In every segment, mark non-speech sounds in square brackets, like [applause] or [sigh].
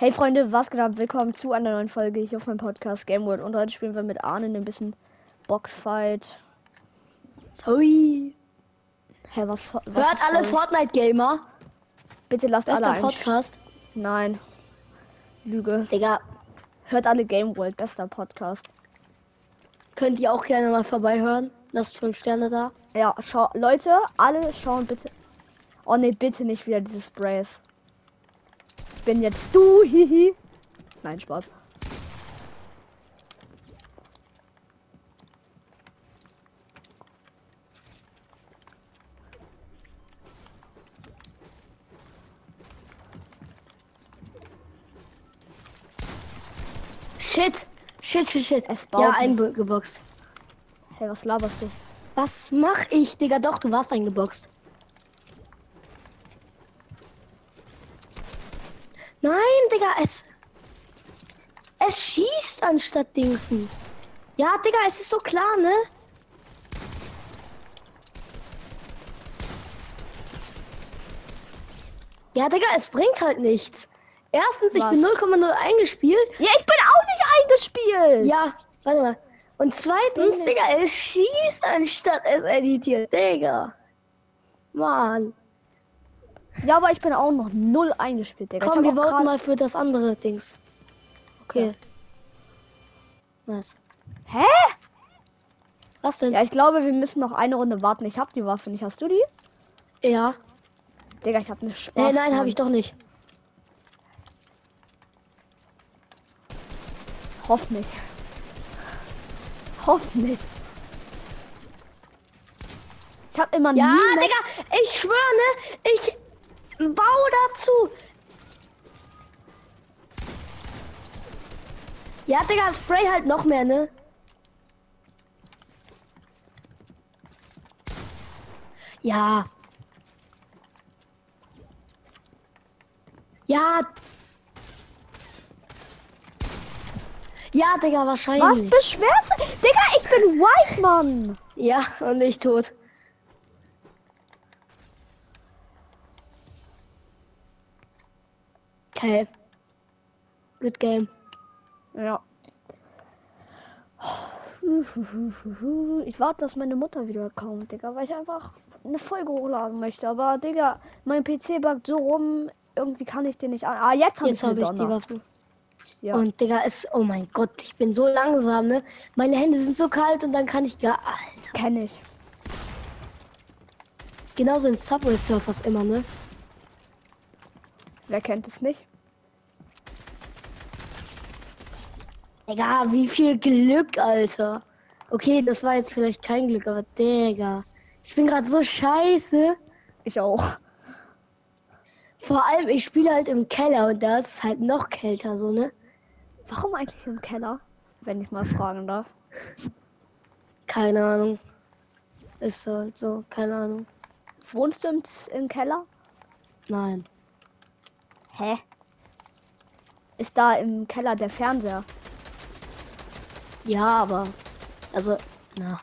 Hey Freunde, was geht ab? Willkommen zu einer neuen Folge hier auf meinem Podcast Game World. Und heute spielen wir mit Arne ein bisschen Boxfight. Sorry. Hä, was, was Hört alle sorry? Fortnite Gamer. Bitte lasst Bester alle ein. Podcast. Nein. Lüge. Digga, Hört alle Game World, bester Podcast. könnt ihr auch gerne mal vorbeihören. Lasst fünf Sterne da. Ja, schau, Leute, alle schauen bitte. Oh ne, bitte nicht wieder diese Sprays. Ich bin jetzt du, hihi. Nein, Spaß. Shit. Shit, shit, shit. Es baut Ja, eingeboxt. Hey, was laberst du? Was mach ich, Digga? Doch, du warst eingeboxt. Nein, Digga, es. Es schießt anstatt Dingsen. Ja, Digga, es ist so klar, ne? Ja, Digga, es bringt halt nichts. Erstens, ich Was? bin 0,0 eingespielt. Ja, ich bin auch nicht eingespielt. Ja, warte mal. Und zweitens, Digga, es schießt anstatt es editiert, Digga. Mann. Ja, aber ich bin auch noch null eingespielt, Digga. Komm, wir voten mal für das andere Dings. Okay. Nice. Hä? Was denn? Ja, ich glaube, wir müssen noch eine Runde warten. Ich hab die Waffe nicht. Hast du die? Ja. Digga, ich hab eine Spaß. Äh, nein, habe ich doch nicht. Hoff nicht. Hoff nicht. Ich hab immer Ja, Digga, ich schwöre, ne? Ich dazu. Ja, Digga, Spray halt noch mehr, ne? Ja. Ja. Ja, Digga, Was wahrscheinlich. beschwerst du? Digga, ich bin White, Mann. Ja, und ich tot. Okay. Good game. Ja. Ich warte, dass meine Mutter wieder kommt, Digga, weil ich einfach eine Folge hochladen möchte. Aber, Digga, mein PC backt so rum, irgendwie kann ich den nicht an. Ah, jetzt habe ich, eine ich die. Waffe. Ja. Und Digga, ist. Oh mein Gott, ich bin so langsam, ne? Meine Hände sind so kalt und dann kann ich gar. Alter. Kenn ich. Genauso in Subway Surfers immer, ne? Wer kennt es nicht? Digga, wie viel Glück, Alter. Okay, das war jetzt vielleicht kein Glück, aber Digga. Ich bin gerade so scheiße. Ich auch. Vor allem, ich spiele halt im Keller und da ist es halt noch kälter, so, ne? Warum eigentlich im Keller? Wenn ich mal fragen darf. Keine Ahnung. Ist halt so, keine Ahnung. Wohnst du im, im Keller? Nein. Hä? Ist da im Keller der Fernseher? Ja, aber. Also, na.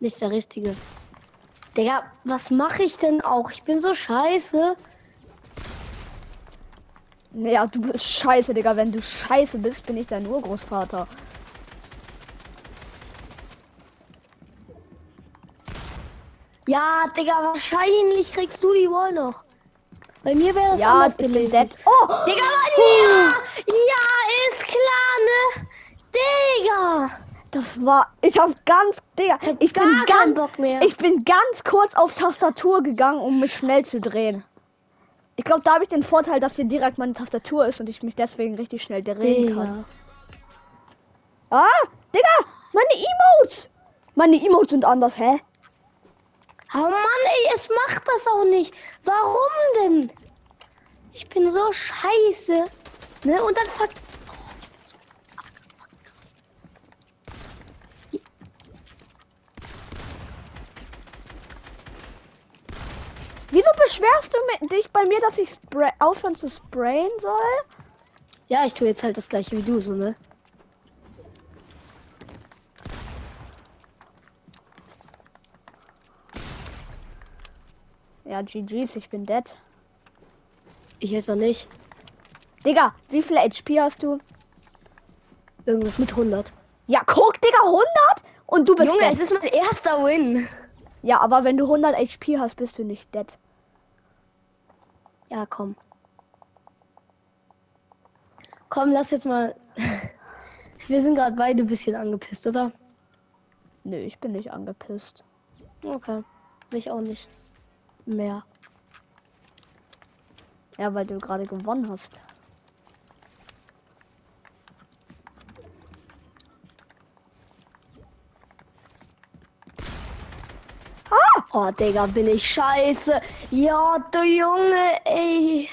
Nicht der richtige. Digga, was mache ich denn auch? Ich bin so scheiße. Naja, du bist scheiße, Digga. Wenn du scheiße bist, bin ich dein Urgroßvater. Ja, Digga, wahrscheinlich kriegst du die Wall noch. Bei mir wäre das ja, anders ich bin gewesen. dead. Oh! Digga, Mann, ja! Ja, ist klar, ne? Digga! Das war. Ich hab ganz. Digga, ich Gar bin keinen ganz. Bock mehr. Ich bin ganz kurz auf Tastatur gegangen, um mich schnell zu drehen. Ich glaube, da habe ich den Vorteil, dass hier direkt meine Tastatur ist und ich mich deswegen richtig schnell drehen kann. Digga. Ah, Digga, meine Emotes. Meine Emotes sind anders, hä? Oh Mann, ey, es macht das auch nicht. Warum denn? Ich bin so scheiße. Ne? Und dann beschwerst du mi- dich bei mir, dass ich aufhören zu sprayen soll? Ja, ich tue jetzt halt das gleiche wie du, so, ne? Ja, GG's, ich bin dead. Ich etwa nicht. Digga, wie viel HP hast du? Irgendwas mit 100. Ja, guck, Digga, 100 und du bist Junge, dead. es ist mein erster Win. Ja, aber wenn du 100 HP hast, bist du nicht dead. Ja, komm. Komm, lass jetzt mal. [laughs] Wir sind gerade beide ein bisschen angepisst, oder? Nö, ich bin nicht angepisst. Okay. Mich auch nicht. Mehr. Ja, weil du gerade gewonnen hast. Oh, Digga, bin ich scheiße. Ja, du Junge, ey.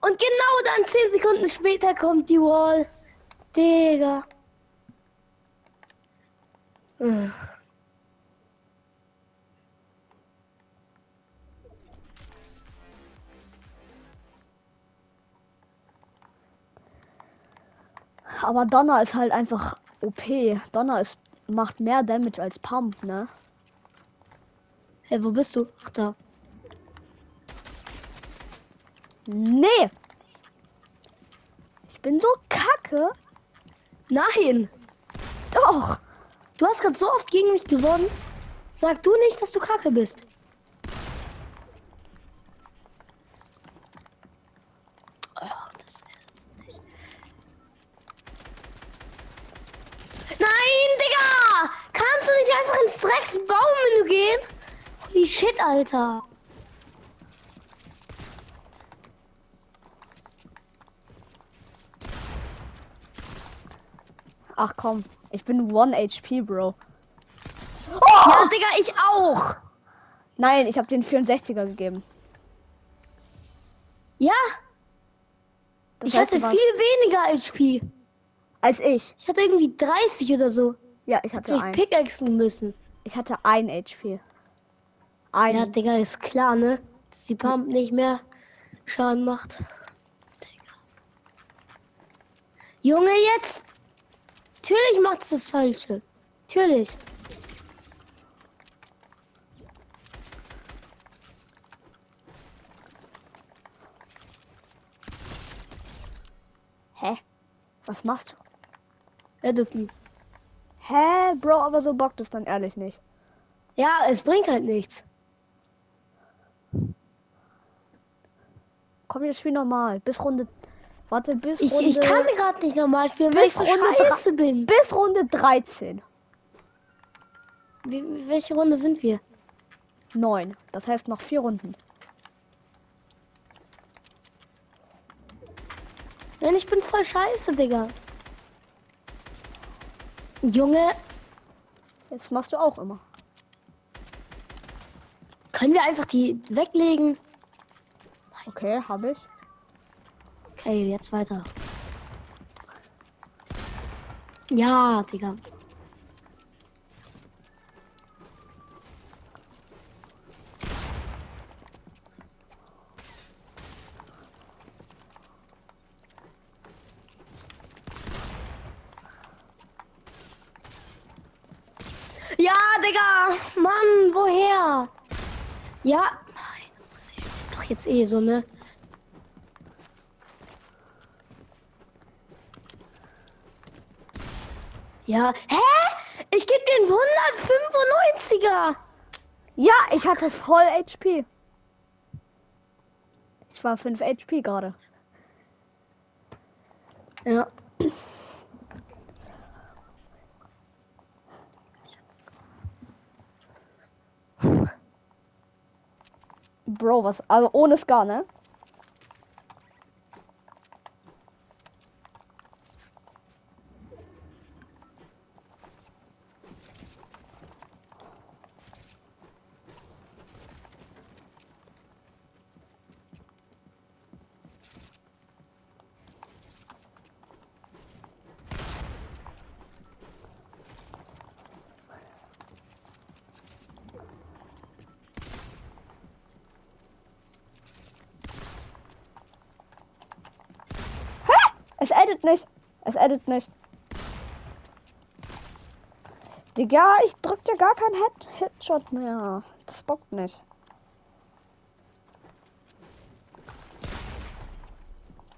Und genau dann 10 Sekunden später kommt die Wall. Digga. Äh. Aber Donner ist halt einfach OP. Donner ist, macht mehr Damage als Pump, ne? Hey, wo bist du? Ach, da. Nee! Ich bin so kacke. Nein. Doch! Du hast gerade so oft gegen mich gewonnen. Sag du nicht, dass du kacke bist. Ach, das ist nicht. Nein, Digga! Kannst du nicht einfach ins Drecksbaummenü gehen? Holy shit, Alter. Ach komm, ich bin 1 HP, Bro. Ja, Digga, ich auch. Nein, ich habe den 64er gegeben. Ja, Das ich hatte viel weniger HP. als ich. Ich hatte irgendwie 30 oder so. Ja, ich Hätte hatte mich ein. pickaxen müssen. Ich hatte ein HP. Ein. Ja, Digga, ist klar, ne? Dass die Pump nicht mehr Schaden macht. Digga. Junge, jetzt! Natürlich macht's das Falsche. Natürlich. Hä? Was machst du? Editen. Hä, Bro, aber so bockt es dann ehrlich nicht. Ja, es bringt halt nichts. Komm, jetzt spiel normal. Bis Runde. Warte, bis Ich, Runde. ich kann gerade nicht normal spielen, weil ich Bis so Runde scheiße bin. Bis Runde 13. Wie, welche Runde sind wir? 9. Das heißt noch vier Runden. Nein, ich bin voll scheiße, Digga. Junge, Jetzt machst du auch immer. können wir einfach die weglegen? Okay, habe ich. Okay, jetzt weiter. Ja, Digga. Ja, Digga! Mann, woher? Ja. Doch jetzt eh so, ne? Ja. Hä? Ich geb den 195er. Ja, ich hatte voll HP. Ich war 5 HP gerade. Ja. Bro, was? Aber ohne Scar, ne? Es edit nicht. Es edit nicht. Digga, ich drück dir gar keinen Head Headshot mehr. Das bockt nicht.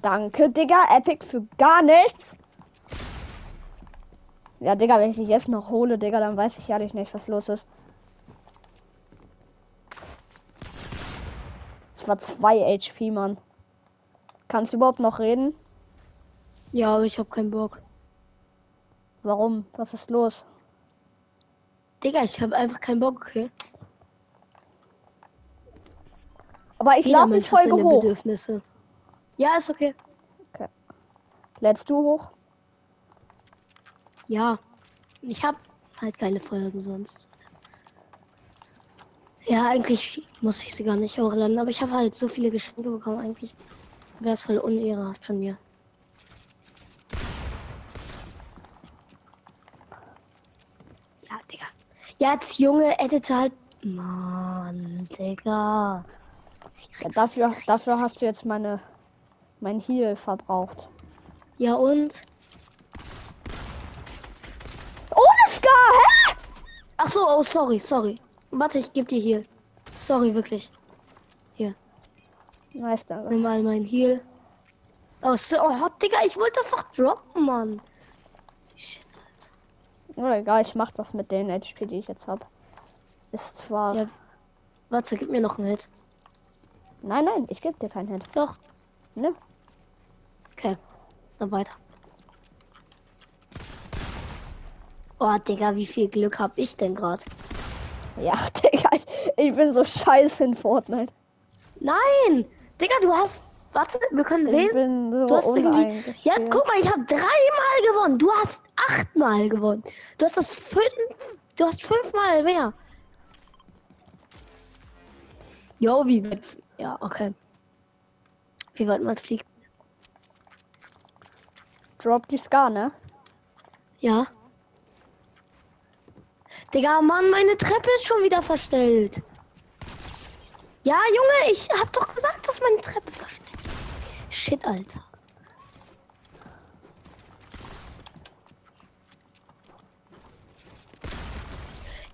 Danke, Digga. Epic für gar nichts. Ja, Digga, wenn ich dich jetzt noch hole, Digga, dann weiß ich ehrlich nicht, was los ist. Es war 2 HP, Mann. Kannst du überhaupt noch reden? Ja, aber ich hab keinen Bock. Warum? Was ist los? Digga, ich hab einfach keinen Bock, okay? Aber ich lade die Folge hoch. Bedürfnisse. Ja, ist okay. Lädst du hoch? Ja. Ich hab halt keine Folgen sonst. Ja, eigentlich muss ich sie gar nicht hochladen, aber ich habe halt so viele Geschenke bekommen. Eigentlich wäre es voll unehrenhaft von mir. Ja, Digga. Jetzt, Junge, edite halt. Mann, Digga. Ja, dafür, dafür hast du jetzt meine mein Heal verbraucht. Ja, und? Ohne Scar, hä? Ach so, oh, sorry, sorry. Warte, ich geb dir hier. Sorry, wirklich. Nice, danke. Nimm mal mein Heal. Oh, so, oh, Digga, ich wollte das doch droppen, Mann. Oder egal, ich mach das mit den HP, die ich jetzt hab. Ist zwar. Ja. Warte, gib mir noch einen Hit. Nein, nein, ich geb dir keinen Hit. Doch. Ne? Okay. Dann weiter. Oh, Digga, wie viel Glück hab ich denn gerade? Ja, [laughs] Digga, ich, bin so scheiße in Fortnite. Nein! Digga, du hast. Warte, wir können Ich sehen. bin so Du hast irgendwie. Ja, guck mal, ich habe dreimal gewonnen. Du hast achtmal gewonnen. Du hast das fünf. Du hast fünfmal mehr. Jo, wie weit. Ja, okay. Wie weit man fliegt. Drop die Scar, ne? Ja. Digga, Mann, meine Treppe ist schon wieder verstellt. Ja, Junge, ich hab doch gesagt, dass meine Treppe verstellt ist. Shit, Alter.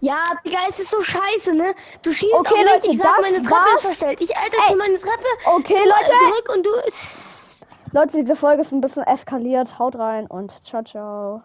Ja, Digga, es ist so scheiße, ne? Du schießt Okay, auf mich, Leute, ich sag, meine Treppe war's. ist verstellt. Ich edite Ey. meine Treppe Okay, zu- Leute. zurück und du... Leute, diese Folge ist ein bisschen eskaliert. Haut rein und ciao, ciao.